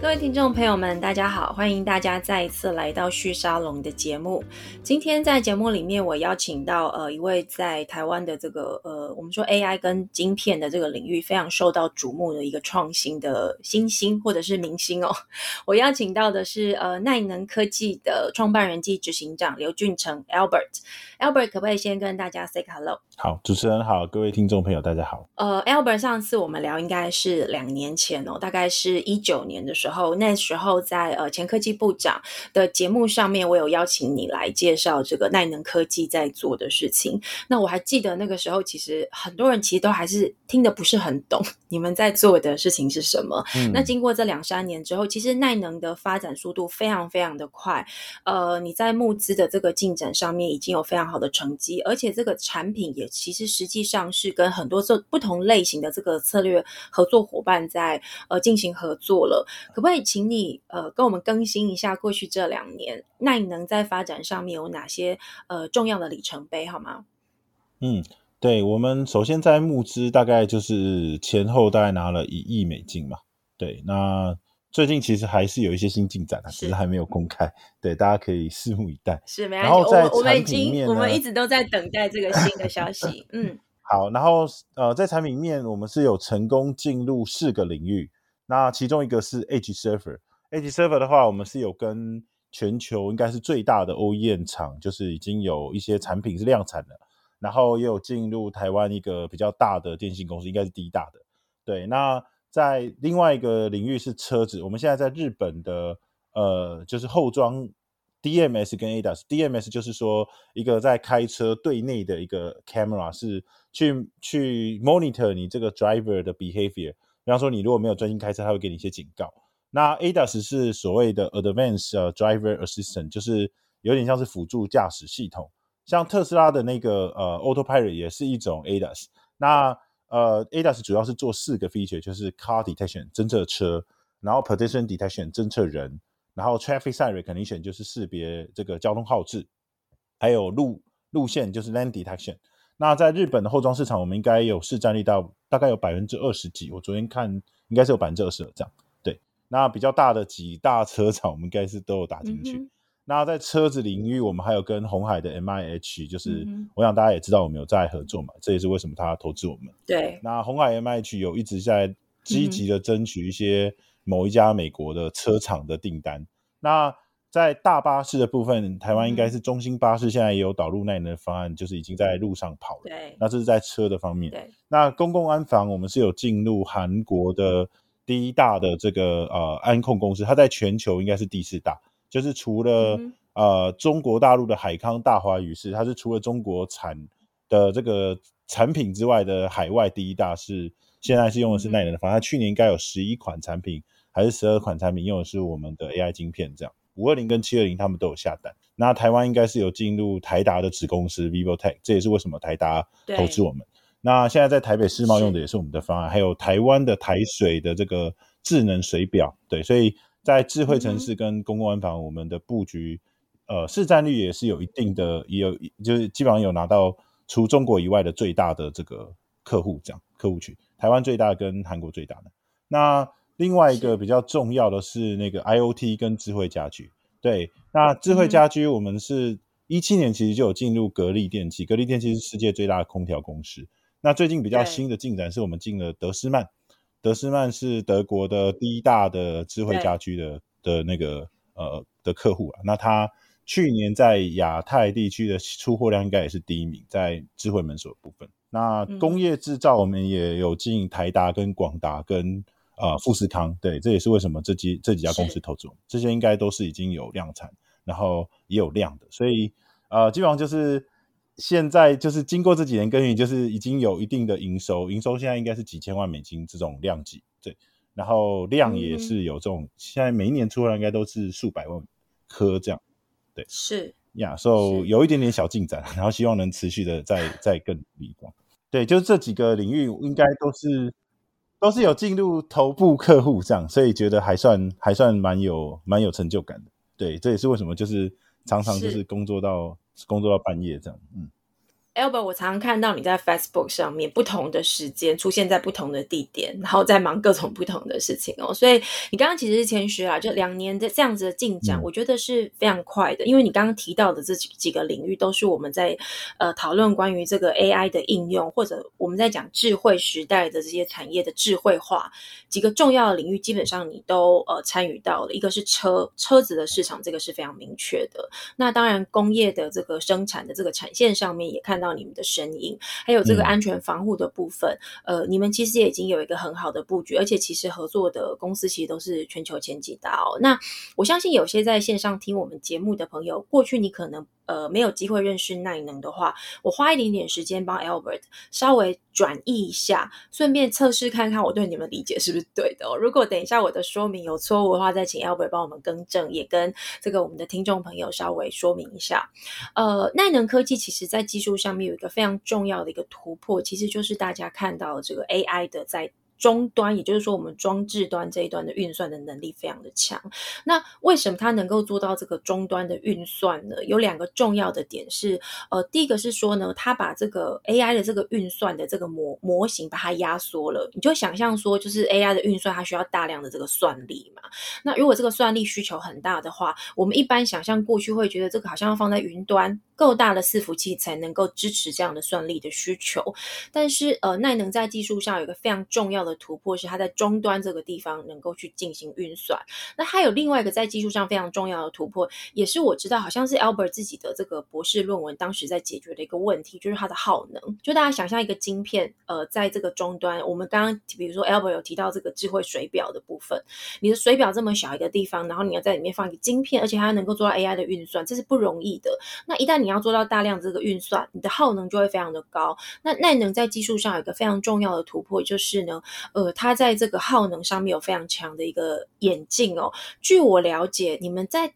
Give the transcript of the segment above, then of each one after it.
各位听众朋友们，大家好，欢迎大家再一次来到旭沙龙的节目。今天在节目里面，我邀请到呃一位在台湾的这个呃我们说 AI 跟晶片的这个领域非常受到瞩目的一个创新的新星或者是明星哦。我邀请到的是呃耐能科技的创办人暨执行长刘俊成 Albert。Albert 可不可以先跟大家 say hello？好，主持人好，各位听众朋友大家好。呃，Albert 上次我们聊应该是两年前哦，大概是一九年的时候，那时候在呃前科技部长的节目上面，我有邀请你来介绍这个耐能科技在做的事情。那我还记得那个时候，其实很多人其实都还是听得不是很懂你们在做的事情是什么。那经过这两三年之后，其实耐能的发展速度非常非常的快。呃，你在募资的这个进展上面已经有非常好的成绩，而且这个产品也其实实际上是跟很多这不同类型的这个策略合作伙伴在呃进行合作了。可不可以请你呃跟我们更新一下过去这两年耐能在发展上面有哪些呃重要的里程碑好吗？嗯，对，我们首先在募资大概就是前后大概拿了一亿美金嘛。对，那。最近其实还是有一些新进展的，只是还没有公开，对，大家可以拭目以待。是，没关系。我我们已经，我们一直都在等待这个新的消息。嗯，好。然后呃，在产品面，我们是有成功进入四个领域。那其中一个是 Edge Server。Edge Server 的话，我们是有跟全球应该是最大的 OEM 厂，就是已经有一些产品是量产的。然后也有进入台湾一个比较大的电信公司，应该是第一大的。对，那。在另外一个领域是车子，我们现在在日本的呃，就是后装 DMS 跟 ADAS，DMS 就是说一个在开车对内的一个 camera 是去去 monitor 你这个 driver 的 behavior，比方说你如果没有专心开车，它会给你一些警告。那 ADAS 是所谓的 advanced driver assistant，就是有点像是辅助驾驶系统，像特斯拉的那个呃 autopilot 也是一种 ADAS。那呃，ADAS 主要是做四个 feature，就是 car detection 侦测车，然后 pedestrian detection 侦测人，然后 traffic sign recognition 就是识别这个交通号志，还有路路线就是 lane detection。那在日本的后装市场，我们应该有市占率到大概有百分之二十几，我昨天看应该是有百分之二十这样。对，那比较大的几大车厂，我们应该是都有打进去。那在车子领域，我们还有跟红海的 M I H，就是我想大家也知道我们有在合作嘛，这也是为什么他投资我们。对，那红海 M I H 有一直在积极的争取一些某一家美国的车厂的订单。那在大巴士的部分，台湾应该是中兴巴士现在也有导入耐能的方案，就是已经在路上跑了。对，那这是在车的方面。对，那公共安防，我们是有进入韩国的第一大的这个呃安控公司，它在全球应该是第四大。就是除了呃中国大陆的海康大华宇是，它是除了中国产的这个产品之外的海外第一大是，现在是用的是耐能的方案。去年应该有十一款产品还是十二款产品用的是我们的 AI 晶片，这样五二零跟七二零他们都有下单。那台湾应该是有进入台达的子公司 VivoTech，这也是为什么台达投资我们。那现在在台北世贸用的也是我们的方案，还有台湾的台水的这个智能水表，对，所以。在智慧城市跟公共安防，我们的布局，呃，市占率也是有一定的，也有就是基本上有拿到除中国以外的最大的这个客户，这样客户群，台湾最大跟韩国最大的。那另外一个比较重要的是那个 IOT 跟智慧家居，对，那智慧家居我们是一七年其实就有进入格力电器，格力电器是世界最大的空调公司。那最近比较新的进展是我们进了德斯曼。德斯曼是德国的第一大的智慧家居的的那个呃的客户啊，那他去年在亚太地区的出货量应该也是第一名，在智慧门锁部分。那工业制造我们也有进台达跟广达跟呃富士康，对，这也是为什么这几这几家公司投资，这些应该都是已经有量产，然后也有量的，所以呃基本上就是。现在就是经过这几年耕耘，就是已经有一定的营收，营收现在应该是几千万美金这种量级，对，然后量也是有这种，现在每一年出来应该都是数百万颗这样，对，是呀，所以有一点点小进展，然后希望能持续的再再更努力，对，就是这几个领域应该都是都是有进入头部客户这样，所以觉得还算还算蛮有蛮有成就感的，对，这也是为什么就是。常常就是工作到工作到半夜这样，嗯。Albert，我常常看到你在 Facebook 上面不同的时间出现在不同的地点，然后在忙各种不同的事情哦。所以你刚刚其实是谦虚啊，就两年的这样子的进展，我觉得是非常快的。因为你刚刚提到的这几几个领域，都是我们在呃讨论关于这个 AI 的应用，或者我们在讲智慧时代的这些产业的智慧化几个重要的领域，基本上你都呃参与到了。一个是车车子的市场，这个是非常明确的。那当然工业的这个生产的这个产线上面也看。到你们的身影，还有这个安全防护的部分，呃，你们其实也已经有一个很好的布局，而且其实合作的公司其实都是全球前几大哦。那我相信有些在线上听我们节目的朋友，过去你可能。呃，没有机会认识耐能的话，我花一点点时间帮 Albert 稍微转译一下，顺便测试看看我对你们理解是不是对的。如果等一下我的说明有错误的话，再请 Albert 帮我们更正，也跟这个我们的听众朋友稍微说明一下。呃，耐能科技其实在技术上面有一个非常重要的一个突破，其实就是大家看到这个 AI 的在。终端，也就是说，我们装置端这一端的运算的能力非常的强。那为什么它能够做到这个终端的运算呢？有两个重要的点是，呃，第一个是说呢，它把这个 AI 的这个运算的这个模模型把它压缩了。你就想象说，就是 AI 的运算它需要大量的这个算力嘛。那如果这个算力需求很大的话，我们一般想象过去会觉得这个好像要放在云端。够大的伺服器才能够支持这样的算力的需求，但是呃，耐能在技术上有一个非常重要的突破，是它在终端这个地方能够去进行运算。那还有另外一个在技术上非常重要的突破，也是我知道好像是 Albert 自己的这个博士论文当时在解决的一个问题，就是它的耗能。就大家想象一个晶片，呃，在这个终端，我们刚刚比如说 Albert 有提到这个智慧水表的部分，你的水表这么小一个地方，然后你要在里面放一个晶片，而且它能够做到 AI 的运算，这是不容易的。那一旦你要做到大量这个运算，你的耗能就会非常的高。那耐能在技术上有一个非常重要的突破，就是呢，呃，它在这个耗能上面有非常强的一个演进哦。据我了解，你们在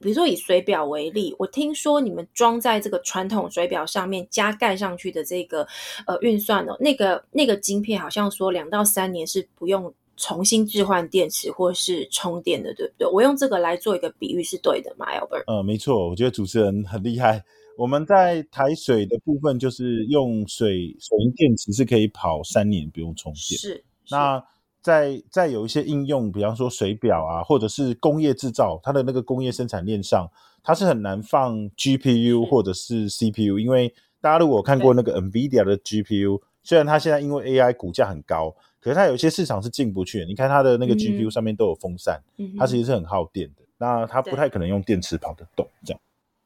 比如说以水表为例，我听说你们装在这个传统水表上面加盖上去的这个呃运算哦，那个那个晶片好像说两到三年是不用。重新置换电池或是充电的，对不对？我用这个来做一个比喻是对的吗，Albert？呃，没错，我觉得主持人很厉害。我们在抬水的部分，就是用水水银电池是可以跑三年不用充电。是。那在在有一些应用，比方说水表啊，或者是工业制造，它的那个工业生产链上，它是很难放 GPU 或者是 CPU，因为大家如果看过那个 NVIDIA 的 GPU，虽然它现在因为 AI 股价很高。可是它有些市场是进不去的，你看它的那个 GPU 上面都有风扇，它其实是很耗电的。那它不太可能用电池跑得动，这样。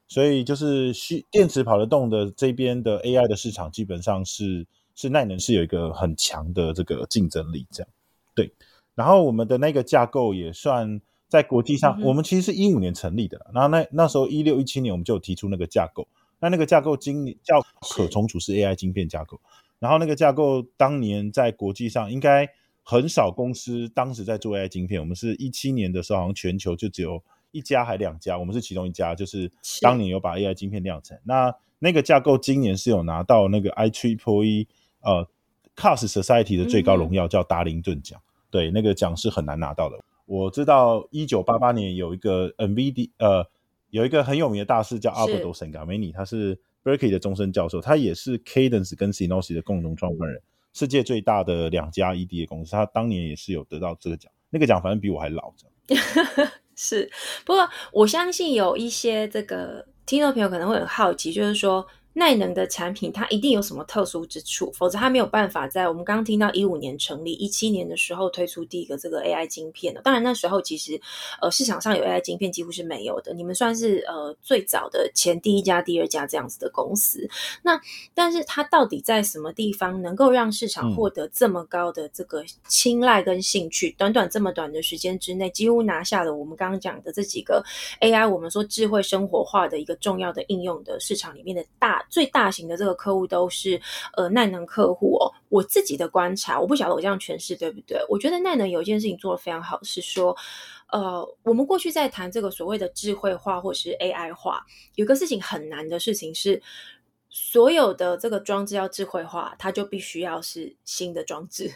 所以就是需电池跑得动的这边的 AI 的市场，基本上是是耐能是有一个很强的这个竞争力，这样。对。然后我们的那个架构也算在国际上，我们其实是一五年成立的，然后那那时候一六一七年我们就有提出那个架构，那那个架构今叫可重组式 AI 晶片架构。然后那个架构当年在国际上应该很少公司当时在做 AI 晶片，我们是一七年的时候好像全球就只有一家还两家，我们是其中一家，就是当年有把 AI 晶片量产。那那个架构今年是有拿到那个 i triple 呃 Cast Society 的最高荣耀叫达林顿奖，对，那个奖是很难拿到的。我知道一九八八年有一个 NVD 呃有一个很有名的大师叫阿伯多森卡梅尼，他是。Berkeley 的终身教授，他也是 Cadence 跟 Synology 的共同创办人，世界最大的两家 EDA 公司。他当年也是有得到这个奖，那个奖反正比我还老着。是，不过我相信有一些这个听众朋友可能会很好奇，就是说。耐能的产品，它一定有什么特殊之处，否则它没有办法在我们刚刚听到一五年成立，一七年的时候推出第一个这个 AI 晶片的。当然那时候其实呃市场上有 AI 晶片几乎是没有的，你们算是呃最早的前第一家、第二家这样子的公司。那但是它到底在什么地方能够让市场获得这么高的这个青睐跟兴趣？短短这么短的时间之内，几乎拿下了我们刚刚讲的这几个 AI，我们说智慧生活化的一个重要的应用的市场里面的大。最大型的这个客户都是呃耐能客户哦。我自己的观察，我不晓得我这样诠释对不对？我觉得耐能有一件事情做的非常好，是说呃，我们过去在谈这个所谓的智慧化或是 AI 化，有个事情很难的事情是，所有的这个装置要智慧化，它就必须要是新的装置。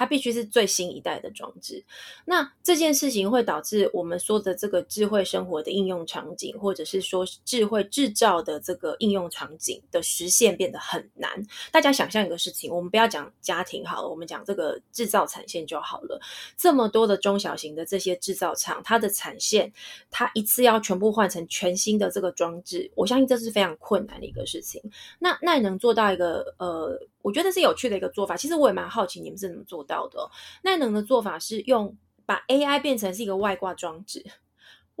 它必须是最新一代的装置。那这件事情会导致我们说的这个智慧生活的应用场景，或者是说智慧制造的这个应用场景的实现变得很难。大家想象一个事情，我们不要讲家庭好了，我们讲这个制造产线就好了。这么多的中小型的这些制造厂，它的产线，它一次要全部换成全新的这个装置，我相信这是非常困难的一个事情。那那能做到一个呃，我觉得是有趣的一个做法。其实我也蛮好奇你们是怎么做到的。那能的做法是用把 AI 变成是一个外挂装置。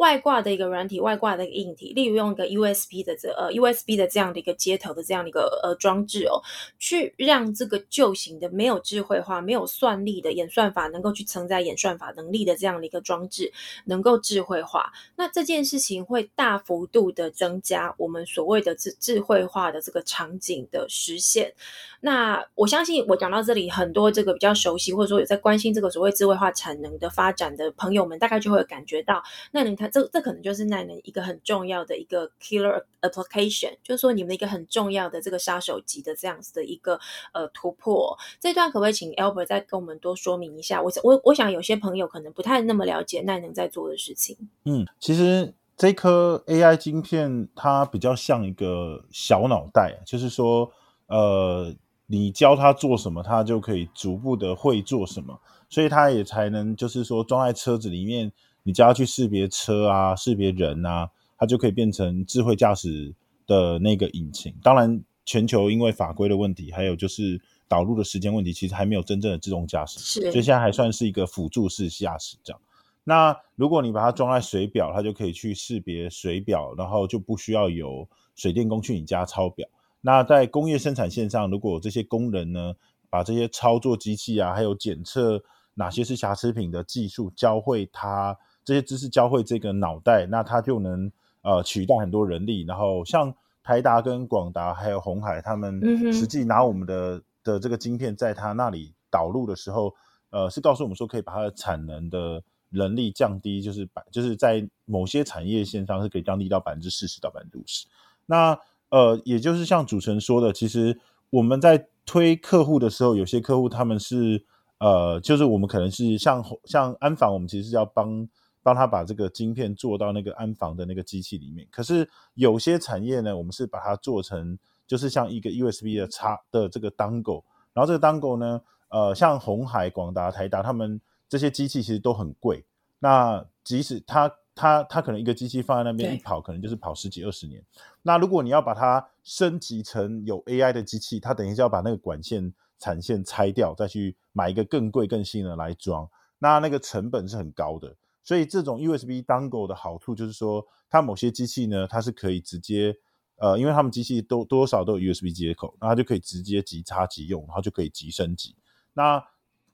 外挂的一个软体，外挂的一个硬体，例如用一个 USB 的这呃 USB 的这样的一个接头的这样的一个呃装置哦，去让这个旧型的没有智慧化、没有算力的演算法能够去承载演算法能力的这样的一个装置能够智慧化。那这件事情会大幅度的增加我们所谓的智智慧化的这个场景的实现。那我相信我讲到这里，很多这个比较熟悉或者说有在关心这个所谓智慧化产能的发展的朋友们，大概就会感觉到，那你看。这这可能就是奈能一个很重要的一个 killer application，就是说你们一个很重要的这个杀手级的这样子的一个呃突破。这段可不可以请 Albert 再跟我们多说明一下？我我我想有些朋友可能不太那么了解奈能在做的事情。嗯，其实这颗 AI 晶片它比较像一个小脑袋，就是说呃，你教它做什么，它就可以逐步的会做什么，所以它也才能就是说装在车子里面。你只要去识别车啊，识别人啊，它就可以变成智慧驾驶的那个引擎。当然，全球因为法规的问题，还有就是导入的时间问题，其实还没有真正的自动驾驶，是，所以现在还算是一个辅助式驾驶这样。那如果你把它装在水表，它就可以去识别水表，然后就不需要有水电工去你家抄表。那在工业生产线上，如果这些工人呢，把这些操作机器啊，还有检测哪些是瑕疵品的技术教会他。这些知识教会这个脑袋，那它就能呃取代很多人力。然后像台达跟广达还有红海，他们实际拿我们的的这个晶片在他那里导入的时候，呃，是告诉我们说可以把它的产能的人力降低，就是百就是在某些产业线上是可以降低到百分之四十到百分之五十。那呃，也就是像主持人说的，其实我们在推客户的时候，有些客户他们是呃，就是我们可能是像像安防，我们其实是要帮。帮他把这个晶片做到那个安防的那个机器里面。可是有些产业呢，我们是把它做成就是像一个 USB 的插的这个 dongle，然后这个 dongle 呢，呃，像红海、广达、台达他们这些机器其实都很贵。那即使它它它可能一个机器放在那边一跑，可能就是跑十几二十年。那如果你要把它升级成有 AI 的机器，它等于是要把那个管线产线拆掉，再去买一个更贵更新的来装，那那个成本是很高的。所以这种 USB dongle 的好处就是说，它某些机器呢，它是可以直接，呃，因为他们机器都多少都有 USB 接口，那它就可以直接即插即用，然后就可以即升级。那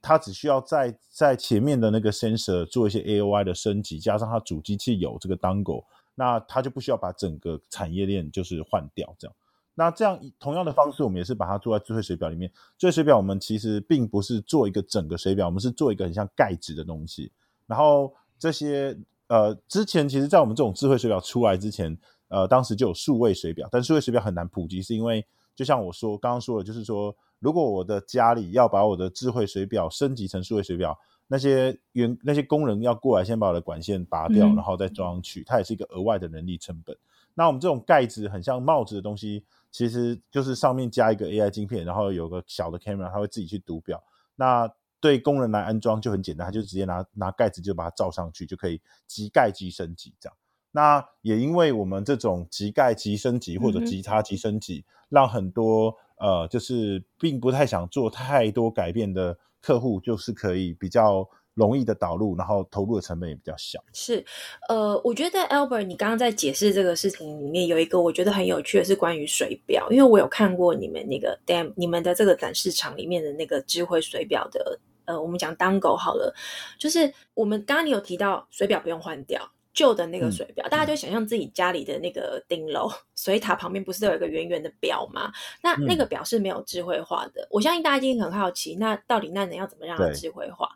它只需要在在前面的那个 sensor 做一些 AOI 的升级，加上它主机器有这个 dongle，那它就不需要把整个产业链就是换掉这样。那这样同样的方式，我们也是把它做在智慧水表里面。智慧水表我们其实并不是做一个整个水表，我们是做一个很像盖子的东西，然后。这些呃，之前其实，在我们这种智慧水表出来之前，呃，当时就有数位水表，但数位水表很难普及，是因为就像我说刚刚说的，就是说，如果我的家里要把我的智慧水表升级成数位水表，那些员那些工人要过来先把我的管线拔掉，然后再装上去，它也是一个额外的人力成本。那我们这种盖子很像帽子的东西，其实就是上面加一个 AI 晶片，然后有个小的 camera，它会自己去读表。那对工人来安装就很简单，他就直接拿拿盖子就把它罩上去，就可以即盖即升级这样。那也因为我们这种即盖即升级或者即插即升级，让很多呃就是并不太想做太多改变的客户，就是可以比较容易的导入，然后投入的成本也比较小。是，呃，我觉得 Albert，你刚刚在解释这个事情里面有一个我觉得很有趣的是关于水表，因为我有看过你们那个 Dam 你们的这个展示场里面的那个智慧水表的。呃，我们讲当狗好了，就是我们刚刚你有提到水表不用换掉旧的那个水表，大家就想象自己家里的那个顶楼水塔旁边不是都有一个圆圆的表吗？那那个表是没有智慧化的。我相信大家一定很好奇，那到底那能要怎么让它智慧化？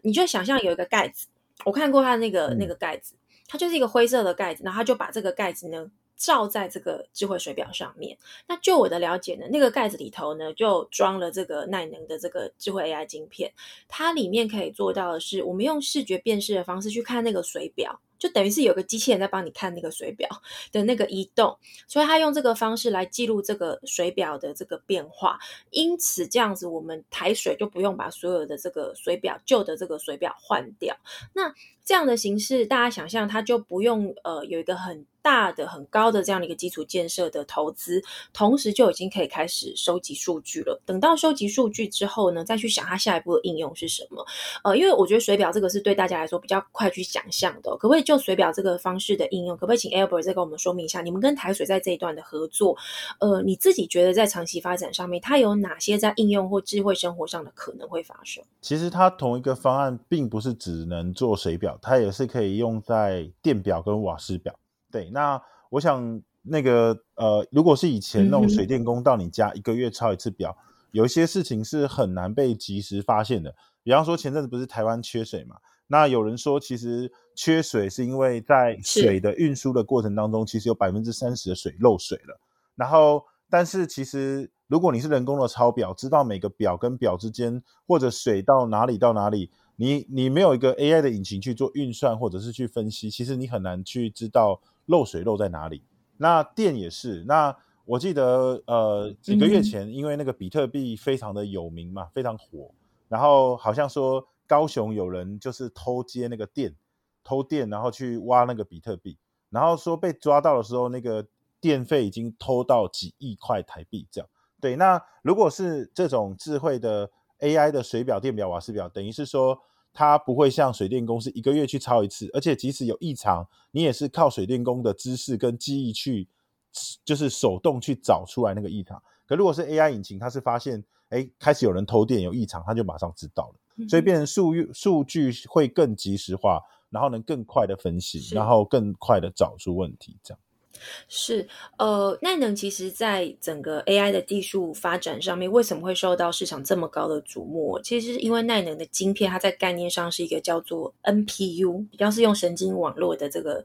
你就想象有一个盖子，我看过它那个那个盖子，它就是一个灰色的盖子，然后它就把这个盖子呢罩在这个智慧水表上面。那就我的了解呢，那个盖子里头呢，就装了这个耐能的这个智慧 AI 晶片。它里面可以做到的是，我们用视觉辨识的方式去看那个水表。就等于是有个机器人在帮你看那个水表 的那个移动，所以他用这个方式来记录这个水表的这个变化。因此，这样子我们抬水就不用把所有的这个水表旧的这个水表换掉。那这样的形式，大家想象它就不用呃有一个很大的、很高的这样的一个基础建设的投资，同时就已经可以开始收集数据了。等到收集数据之后呢，再去想它下一步的应用是什么。呃，因为我觉得水表这个是对大家来说比较快去想象的，可不可以就水表这个方式的应用，可不可以请 Albert 再跟我们说明一下，你们跟台水在这一段的合作，呃，你自己觉得在长期发展上面，它有哪些在应用或智慧生活上的可能会发生？其实它同一个方案并不是只能做水表，它也是可以用在电表跟瓦斯表。对，那我想那个呃，如果是以前那种水电工到你家一个月抄一次表，有一些事情是很难被及时发现的。比方说前阵子不是台湾缺水嘛？那有人说其实缺水是因为在水的运输的过程当中，其实有百分之三十的水漏水了。然后，但是其实如果你是人工的抄表，知道每个表跟表之间或者水到哪里到哪里。你你没有一个 AI 的引擎去做运算或者是去分析，其实你很难去知道漏水漏在哪里。那电也是。那我记得呃几个月前，因为那个比特币非常的有名嘛，非常火，然后好像说高雄有人就是偷接那个电，偷电然后去挖那个比特币，然后说被抓到的时候，那个电费已经偷到几亿块台币这样。对，那如果是这种智慧的。AI 的水表、电表、瓦斯表，等于是说它不会像水电工是一个月去抄一次，而且即使有异常，你也是靠水电工的知识跟记忆去，就是手动去找出来那个异常。可如果是 AI 引擎，它是发现哎开始有人偷电有异常，它就马上知道了，所以变成数据数据会更及时化，然后能更快的分析，然后更快的找出问题，这样。是，呃，耐能其实在整个 AI 的技术发展上面，为什么会受到市场这么高的瞩目？其实是因为耐能的晶片，它在概念上是一个叫做 NPU，比较是用神经网络的这个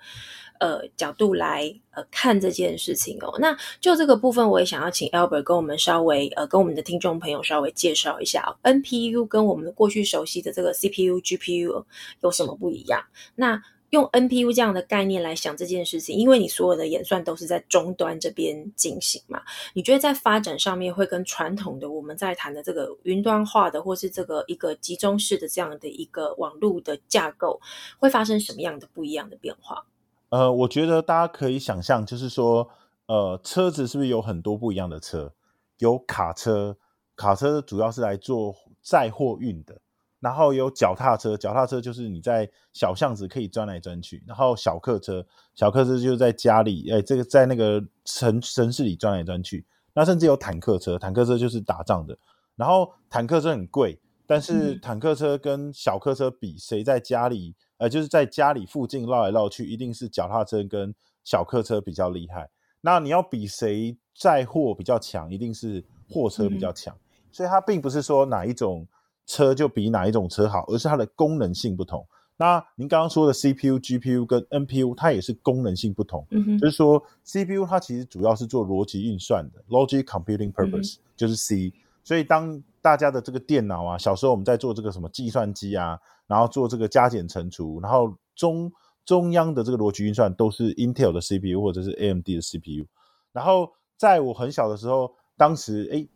呃角度来呃看这件事情哦。那就这个部分，我也想要请 Albert 跟我们稍微呃跟我们的听众朋友稍微介绍一下 NPU 跟我们过去熟悉的这个 CPU、GPU 有什么不一样？那用 NPU 这样的概念来想这件事情，因为你所有的演算都是在终端这边进行嘛，你觉得在发展上面会跟传统的我们在谈的这个云端化的，或是这个一个集中式的这样的一个网络的架构，会发生什么样的不一样的变化？呃，我觉得大家可以想象，就是说，呃，车子是不是有很多不一样的车？有卡车，卡车主要是来做载货运的。然后有脚踏车，脚踏车就是你在小巷子可以钻来钻去。然后小客车，小客车就在家里，哎，这个在那个城城市里钻来钻去。那甚至有坦克车，坦克车就是打仗的。然后坦克车很贵，但是坦克车跟小客车比，谁在家里，呃，就是在家里附近绕来绕去，一定是脚踏车跟小客车比较厉害。那你要比谁载货比较强，一定是货车比较强。所以它并不是说哪一种。车就比哪一种车好，而是它的功能性不同。那您刚刚说的 CPU、GPU 跟 NPU，它也是功能性不同。嗯就是说 CPU 它其实主要是做逻辑运算的，Logic Computing Purpose 就是 C。所以当大家的这个电脑啊，小时候我们在做这个什么计算机啊，然后做这个加减乘除，然后中中央的这个逻辑运算都是 Intel 的 CPU 或者是 AMD 的 CPU。然后在我很小的时候，当时哎，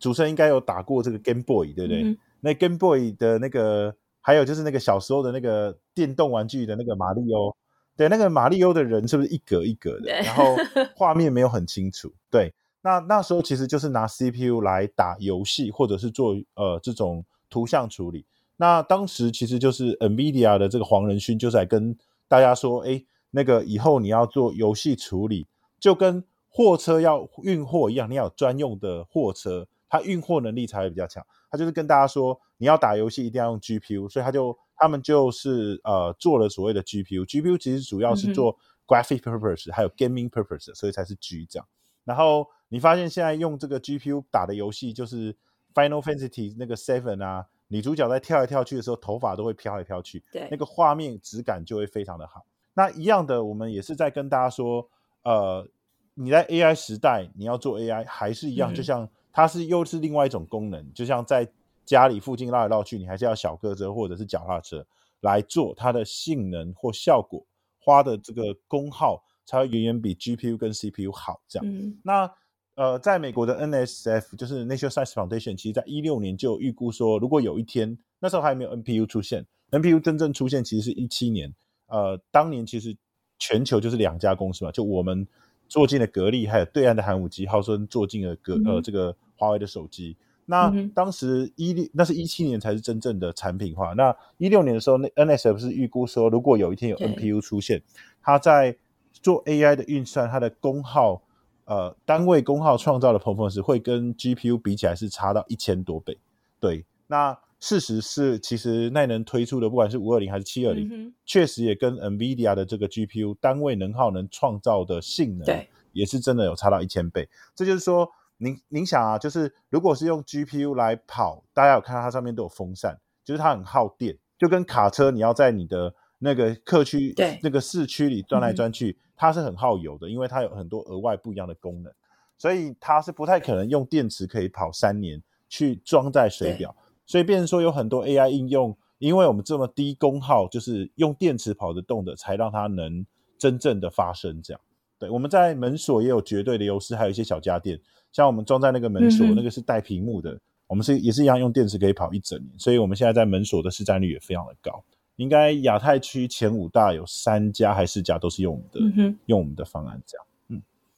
主持人应该有打过这个 Game Boy，对不对？那 Game Boy 的那个，还有就是那个小时候的那个电动玩具的那个马里欧，对，那个马里欧的人是不是一格一格的？然后 画面没有很清楚。对，那那时候其实就是拿 CPU 来打游戏，或者是做呃这种图像处理。那当时其实就是 NVIDIA 的这个黄仁勋就在跟大家说，哎，那个以后你要做游戏处理，就跟货车要运货一样，你要有专用的货车，它运货能力才会比较强。他就是跟大家说，你要打游戏一定要用 GPU，所以他就他们就是呃做了所谓的 GPU。GPU 其实主要是做 graphic purpose，还有 gaming purpose，所以才是 G 这样。然后你发现现在用这个 GPU 打的游戏，就是 Final Fantasy 那个 Seven 啊，女主角在跳来跳去的时候，头发都会飘来飘去，对，那个画面质感就会非常的好。那一样的，我们也是在跟大家说，呃，你在 AI 时代你要做 AI 还是一样，就像它是又是另外一种功能，就像在家里附近绕来绕去，你还是要小客车或者是脚踏车来做，它的性能或效果花的这个功耗才会远远比 GPU 跟 CPU 好。这样，那呃，在美国的 NSF 就是 National Science Foundation，其实在一六年就预估说，如果有一天那时候还没有 NPU 出现，NPU 真正出现其实是一七年。呃，当年其实全球就是两家公司嘛，就我们做进了格力，还有对岸的寒武纪，号称做进了格呃这个华为的手机。那当时一六那是一七年才是真正的产品化。那一六年的时候，那 NSF 是预估说，如果有一天有 NPU 出现，它在做 AI 的运算，它的功耗呃单位功耗创造的 performance 会跟 GPU 比起来是差到一千多倍。对，那。事实是，其实耐能推出的，不管是五二零还是七二零，确实也跟 NVIDIA 的这个 GPU 单位能耗能创造的性能，对，也是真的有差到一千倍。这就是说，您您想啊，就是如果是用 GPU 来跑，大家有看到它上面都有风扇，就是它很耗电，就跟卡车你要在你的那个客区、那个市区里钻来钻去，它是很耗油的，因为它有很多额外不一样的功能，所以它是不太可能用电池可以跑三年去装在水表。所以，变成说有很多 AI 应用，因为我们这么低功耗，就是用电池跑得动的，才让它能真正的发生。这样，对，我们在门锁也有绝对的优势，还有一些小家电，像我们装在那个门锁，那个是带屏幕的，我们是也是一样用电池可以跑一整年。所以，我们现在在门锁的市占率也非常的高，应该亚太区前五大有三家还是四家都是用我们的，用我们的方案这样。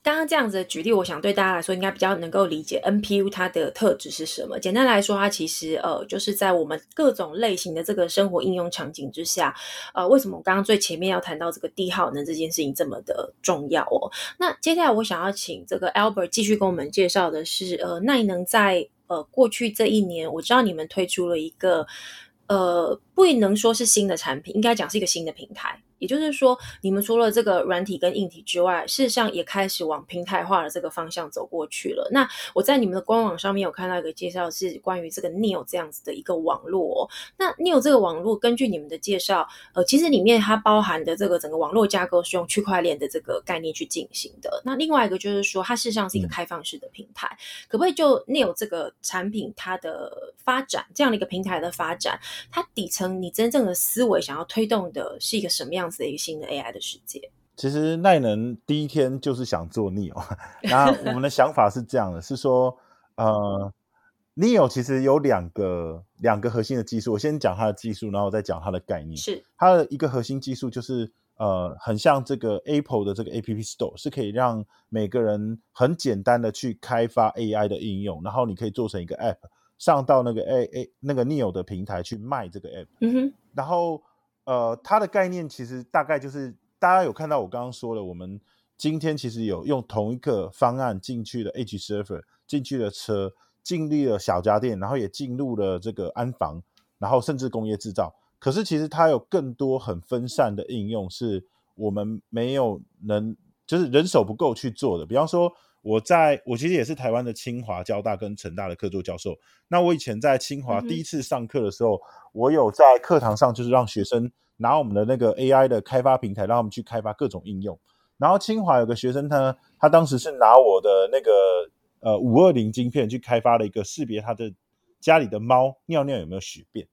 刚刚这样子的举例，我想对大家来说应该比较能够理解 NPU 它的特质是什么。简单来说，它其实呃就是在我们各种类型的这个生活应用场景之下，呃，为什么我刚刚最前面要谈到这个低耗能这件事情这么的重要哦？那接下来我想要请这个 Albert 继续跟我们介绍的是，呃，耐能在呃过去这一年，我知道你们推出了一个呃不能说是新的产品，应该讲是一个新的平台。也就是说，你们除了这个软体跟硬体之外，事实上也开始往平台化的这个方向走过去了。那我在你们的官网上面有看到一个介绍，是关于这个 Neo 这样子的一个网络。那 Neo 这个网络，根据你们的介绍，呃，其实里面它包含的这个整个网络架构是用区块链的这个概念去进行的。那另外一个就是说，它事实上是一个开放式的平台。可不可以就 Neo 这个产品它的发展，这样的一个平台的发展，它底层你真正的思维想要推动的是一个什么样？一个新的 AI 的世界，其实耐能第一天就是想做 Neo，那我们的想法是这样的，是说，呃，Neo 其实有两个两个核心的技术，我先讲它的技术，然后再讲它的概念。是它的一个核心技术就是，呃，很像这个 Apple 的这个 App Store，是可以让每个人很简单的去开发 AI 的应用，然后你可以做成一个 App，上到那个 A A 那个 Neo 的平台去卖这个 App，嗯哼，然后。呃，它的概念其实大概就是大家有看到我刚刚说了，我们今天其实有用同一个方案进去的 H server，进去的车，进入了小家电，然后也进入了这个安防，然后甚至工业制造。可是其实它有更多很分散的应用，是我们没有能，就是人手不够去做的。比方说，我在我其实也是台湾的清华、交大跟成大的客座教授。那我以前在清华第一次上课的时候。我有在课堂上，就是让学生拿我们的那个 AI 的开发平台，让他们去开发各种应用。然后清华有个学生，他他当时是拿我的那个呃五二零晶片去开发了一个识别他的家里的猫尿尿有没有血便。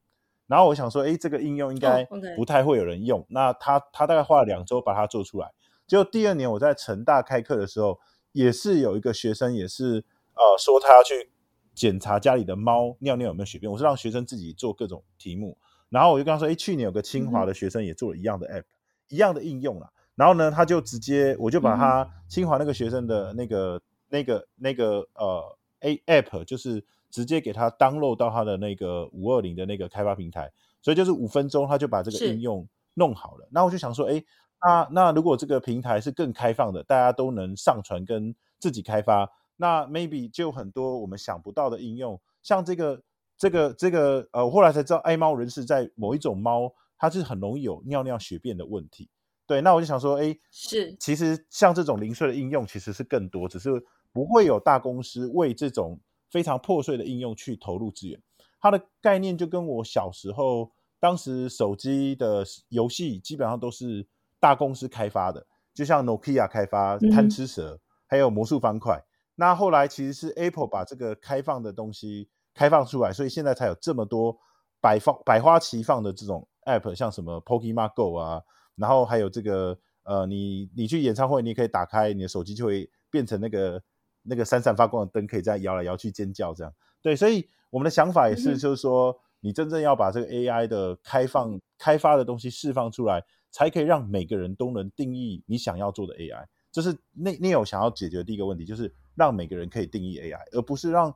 然后我想说，哎，这个应用应该不太会有人用。那他他大概花了两周把它做出来。结果第二年我在成大开课的时候，也是有一个学生也是呃说他要去。检查家里的猫尿尿有没有血便，我是让学生自己做各种题目，然后我就跟他说：“哎，去年有个清华的学生也做了一样的 app，一样的应用了。”然后呢，他就直接我就把他清华那个学生的那个那个那个呃 a app，就是直接给他 download 到他的那个五二零的那个开发平台，所以就是五分钟他就把这个应用弄好了。那我就想说：“哎，那那如果这个平台是更开放的，大家都能上传跟自己开发。”那 maybe 就很多我们想不到的应用，像这个这个这个呃，我后来才知道爱猫人士在某一种猫，它是很容易有尿尿血便的问题。对，那我就想说，哎，是，其实像这种零碎的应用其实是更多，只是不会有大公司为这种非常破碎的应用去投入资源。它的概念就跟我小时候，当时手机的游戏基本上都是大公司开发的。就像 Nokia 开发贪吃蛇，还有魔术方块。那后来其实是 Apple 把这个开放的东西开放出来，所以现在才有这么多百放百花齐放的这种 App，像什么 Pokemon Go 啊，然后还有这个呃，你你去演唱会，你可以打开你的手机，就会变成那个那个闪闪发光的灯，可以这样摇来摇去尖叫这样。对，所以我们的想法也是，就是说你真正要把这个 AI 的开放开发的东西释放出来，才可以让每个人都能定义你想要做的 AI。这是内内有想要解决的第一个问题，就是让每个人可以定义 AI，而不是让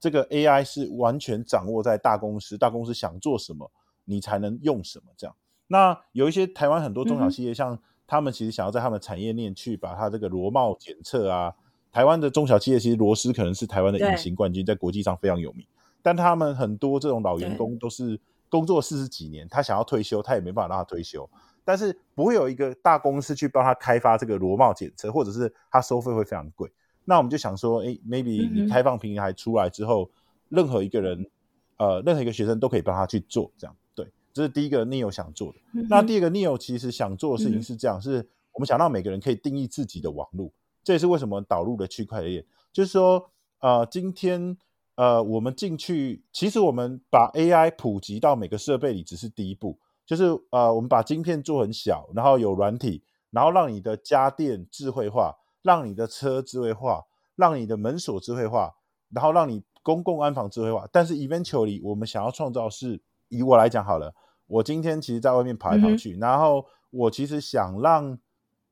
这个 AI 是完全掌握在大公司，大公司想做什么，你才能用什么这样。那有一些台湾很多中小企业，像他们其实想要在他们产业链去把它这个螺帽检测啊，台湾的中小企业其实螺丝可能是台湾的隐形冠军，在国际上非常有名，但他们很多这种老员工都是工作四十几年，他想要退休，他也没办法让他退休。但是不会有一个大公司去帮他开发这个螺帽检测，或者是他收费会非常贵。那我们就想说，哎，maybe 你开放平台出来之后，任何一个人，呃，任何一个学生都可以帮他去做，这样对。这是第一个 Neo 想做的。那第二个 Neo 其实想做的事情是这样，是我们想让每个人可以定义自己的网络。这也是为什么导入了区块链，就是说，呃，今天呃我们进去，其实我们把 AI 普及到每个设备里只是第一步。就是呃，我们把晶片做很小，然后有软体，然后让你的家电智慧化，让你的车智慧化，让你的门锁智慧化，然后让你公共安防智慧化。但是 eventually，我们想要创造是，以我来讲好了，我今天其实在外面跑来跑去，然后我其实想让，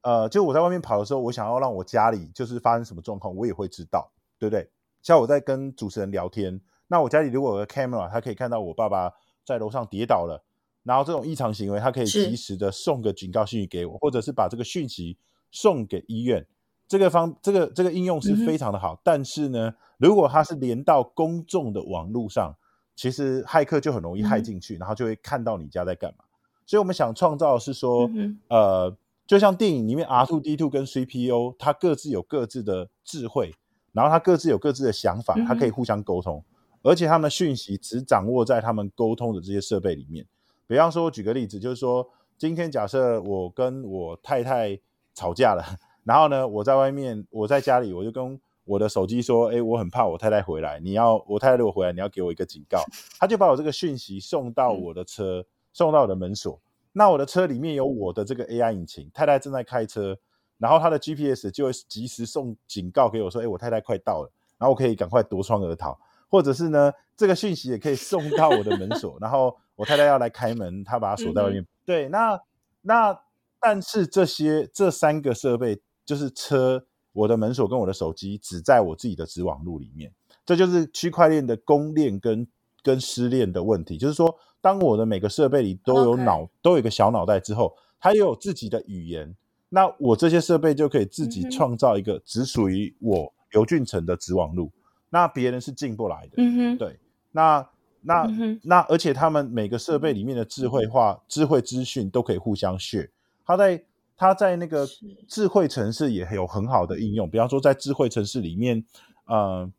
呃，就我在外面跑的时候，我想要让我家里就是发生什么状况，我也会知道，对不对？像我在跟主持人聊天，那我家里如果有个 camera，他可以看到我爸爸在楼上跌倒了。然后这种异常行为，它可以及时的送个警告信息给我，或者是把这个讯息送给医院。这个方这个这个应用是非常的好。但是呢，如果它是连到公众的网络上，其实骇客就很容易骇进去，然后就会看到你家在干嘛。所以我们想创造是说，呃，就像电影里面 R two D two 跟 C P U，它各自有各自的智慧，然后它各自有各自的想法，它可以互相沟通，而且他们的讯息只掌握在他们沟通的这些设备里面。比方说，我举个例子，就是说，今天假设我跟我太太吵架了，然后呢，我在外面，我在家里，我就跟我的手机说，哎，我很怕我太太回来，你要我太太如果回来，你要给我一个警告。他就把我这个讯息送到我的车，送到我的门锁。那我的车里面有我的这个 AI 引擎，太太正在开车，然后他的 GPS 就会及时送警告给我，说，哎，我太太快到了，然后我可以赶快夺窗而逃。或者是呢，这个讯息也可以送到我的门 锁，然后我太太要来开门，她把它锁在外面。对，那那但是这些这三个设备，就是车、我的门锁跟我的手机，只在我自己的子网路里面。这就是区块链的公链跟跟私链的问题。就是说，当我的每个设备里都有脑，都有一个小脑袋之后，它又有自己的语言，那我这些设备就可以自己创造一个只属于我刘俊成的子网路。那别人是进不来的，嗯哼，对，那那那，而且他们每个设备里面的智慧化、智慧资讯都可以互相 share。它在它在那个智慧城市也有很好的应用，比方说在智慧城市里面，呃，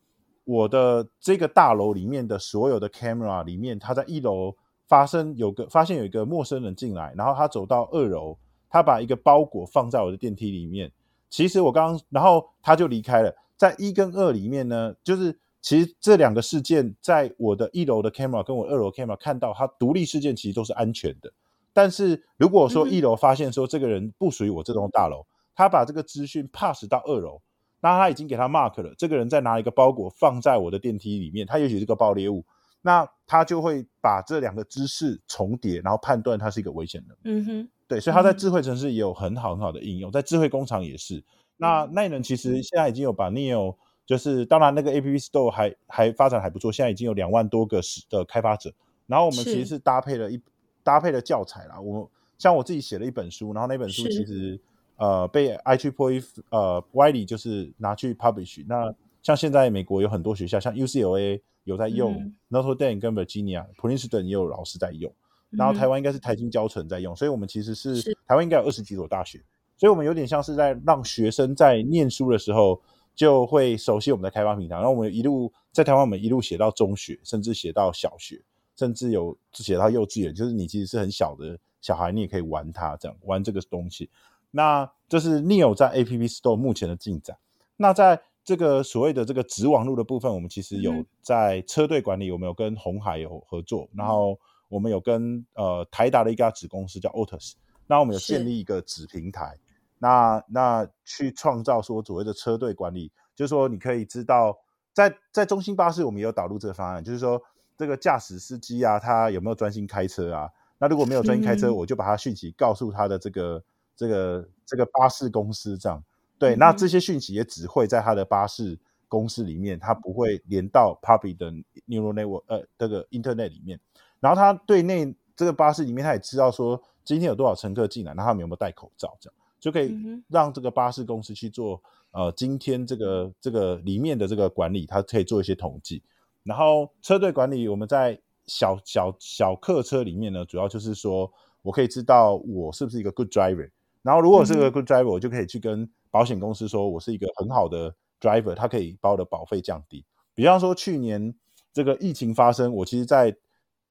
我的这个大楼里面的所有的 camera 里面，他在一楼发生有个发现有一个陌生人进来，然后他走到二楼，他把一个包裹放在我的电梯里面，其实我刚刚，然后他就离开了。在一跟二里面呢，就是其实这两个事件，在我的一楼的 camera 跟我二楼 camera 看到，它独立事件其实都是安全的。但是如果说一楼发现说这个人不属于我这栋大楼，他把这个资讯 pass 到二楼，那他已经给他 mark 了，这个人在拿一个包裹放在我的电梯里面，他也许是个爆裂物，那他就会把这两个知识重叠，然后判断他是一个危险的。嗯哼，对，所以他在智慧城市也有很好很好的应用，在智慧工厂也是。那奈能其实现在已经有把 Neo，就是当然那个 App Store 还还发展还不错，现在已经有两万多个的开发者。然后我们其实是搭配了一搭配了教材啦。我像我自己写了一本书，然后那本书其实呃被 i t p o 呃 Wiley 就是拿去 publish。那像现在美国有很多学校，像 UCLA 有在用，Notre Dame 跟 Virginia，Princeton 也有老师在用。然后台湾应该是台金教程在用，所以我们其实是台湾应该有二十几所大学。所以，我们有点像是在让学生在念书的时候就会熟悉我们的开发平台，然后我们一路在台湾，我们一路写到中学，甚至写到小学，甚至有写到幼稚园。就是你其实是很小的小孩，你也可以玩它，这样玩这个东西。那这是 Neo 在 App Store 目前的进展。那在这个所谓的这个直网路的部分，我们其实有在车队管理，我们有跟红海有合作，然后我们有跟呃台达的一家子公司叫 Otus，那我们有建立一个子平台，那那去创造说所谓的车队管理，就是说你可以知道，在在中心巴士我们也有导入这个方案，就是说这个驾驶司机啊，他有没有专心开车啊？那如果没有专心开车，我就把他讯息告诉他的这个这个这个巴士公司这样。对，那这些讯息也只会在他的巴士公司里面，他不会连到 Puppy 的 Neural Network 呃这个 Internet 里面。然后他对内这个巴士里面，他也知道说今天有多少乘客进来，然后他们有没有戴口罩，这样就可以让这个巴士公司去做呃今天这个这个里面的这个管理，它可以做一些统计。然后车队管理，我们在小小小客车里面呢，主要就是说我可以知道我是不是一个 good driver。然后如果是个 good driver，我就可以去跟保险公司说，我是一个很好的 driver，他可以把我的保费降低。比方说去年这个疫情发生，我其实在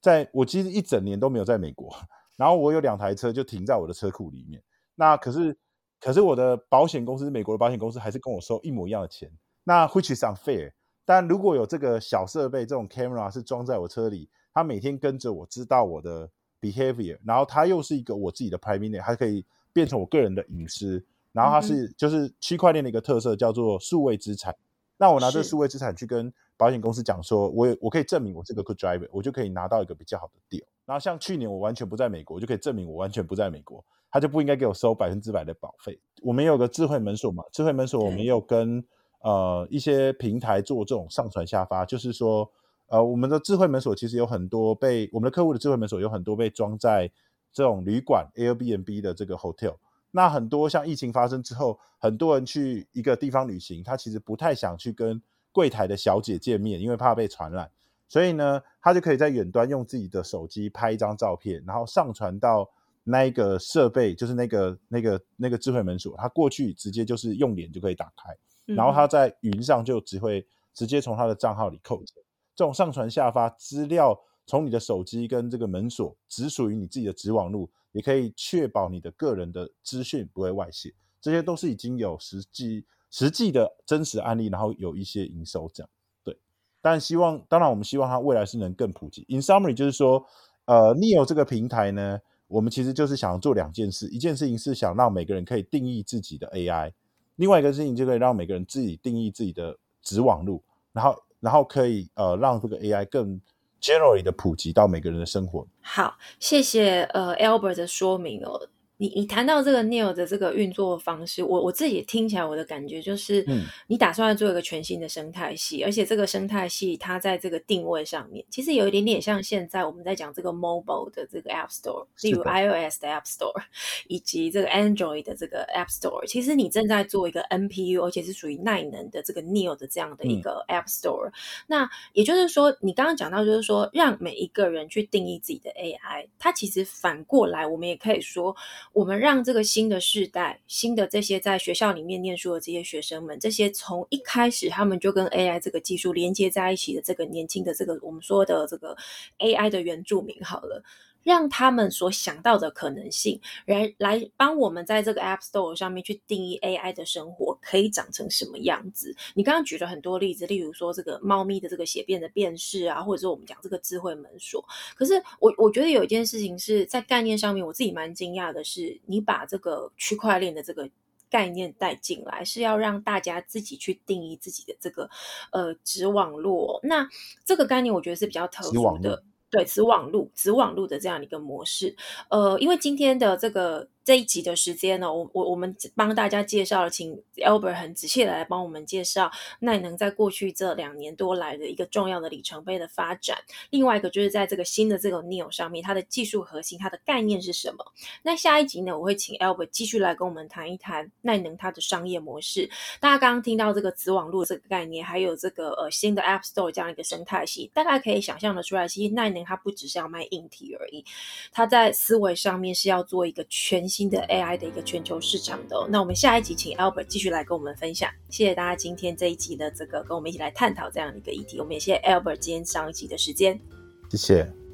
在我其实一整年都没有在美国，然后我有两台车就停在我的车库里面。那可是可是我的保险公司，美国的保险公司还是跟我收一模一样的钱。那 which is unfair。但如果有这个小设备，这种 camera 是装在我车里，它每天跟着我知道我的 behavior，然后它又是一个我自己的 private，它可以变成我个人的隐私。然后它是就是区块链的一个特色，叫做数位资产。那我拿这数位资产去跟保险公司讲说，我我可以证明我是个 good driver，我就可以拿到一个比较好的 deal。然后像去年我完全不在美国，我就可以证明我完全不在美国，他就不应该给我收百分之百的保费。我们有个智慧门锁嘛，智慧门锁我们也有跟呃一些平台做这种上传下发，就是说呃我们的智慧门锁其实有很多被我们的客户的智慧门锁有很多被装在这种旅馆 Airbnb 的这个 hotel。那很多像疫情发生之后，很多人去一个地方旅行，他其实不太想去跟柜台的小姐见面，因为怕被传染。所以呢，他就可以在远端用自己的手机拍一张照片，然后上传到那一个设备，就是那个那个那个智慧门锁，它过去直接就是用脸就可以打开，然后它在云上就只会直接从它的账号里扣钱。这种上传下发资料，从你的手机跟这个门锁，只属于你自己的直网路。也可以确保你的个人的资讯不会外泄，这些都是已经有实际实际的真实案例，然后有一些营收这样。对，但希望当然我们希望它未来是能更普及。In summary，就是说，呃，Neo 这个平台呢，我们其实就是想做两件事，一件事情是想让每个人可以定义自己的 AI，另外一个事情就可以让每个人自己定义自己的子网路，然后然后可以呃让这个 AI 更。generally 的普及到每个人的生活。好，谢谢呃 Albert 的说明哦。你你谈到这个 Neil 的这个运作方式，我我自己听起来我的感觉就是，嗯，你打算要做一个全新的生态系，而且这个生态系它在这个定位上面，其实有一点点像现在我们在讲这个 mobile 的这个 App Store，例如 iOS 的 App Store 以及这个 Android 的这个 App Store，其实你正在做一个 NPU，而且是属于耐能的这个 Neil 的这样的一个 App Store。那也就是说，你刚刚讲到就是说，让每一个人去定义自己的 AI，它其实反过来，我们也可以说。我们让这个新的世代、新的这些在学校里面念书的这些学生们，这些从一开始他们就跟 AI 这个技术连接在一起的这个年轻的这个我们说的这个 AI 的原住民，好了。让他们所想到的可能性，来来帮我们在这个 App Store 上面去定义 AI 的生活可以长成什么样子。你刚刚举了很多例子，例如说这个猫咪的这个血便的辨识啊，或者说我们讲这个智慧门锁。可是我我觉得有一件事情是在概念上面，我自己蛮惊讶的是，你把这个区块链的这个概念带进来，是要让大家自己去定义自己的这个呃子网络。那这个概念我觉得是比较特殊的。对，子网路、子网路的这样一个模式，呃，因为今天的这个。这一集的时间呢，我我我们帮大家介绍了，请 Albert 很仔细的来帮我们介绍耐能在过去这两年多来的一个重要的里程碑的发展。另外一个就是在这个新的这个 Neo 上面，它的技术核心、它的概念是什么？那下一集呢，我会请 Albert 继续来跟我们谈一谈耐能它的商业模式。大家刚刚听到这个子网络这个概念，还有这个呃新的 App Store 这样一个生态系，大家可以想象的出来，其实耐能它不只是要卖硬体而已，它在思维上面是要做一个全。新的 AI 的一个全球市场的，那我们下一集请 Albert 继续来跟我们分享。谢谢大家今天这一集的这个跟我们一起来探讨这样一个议题。我们也谢谢 Albert 今天上一集的时间。谢谢。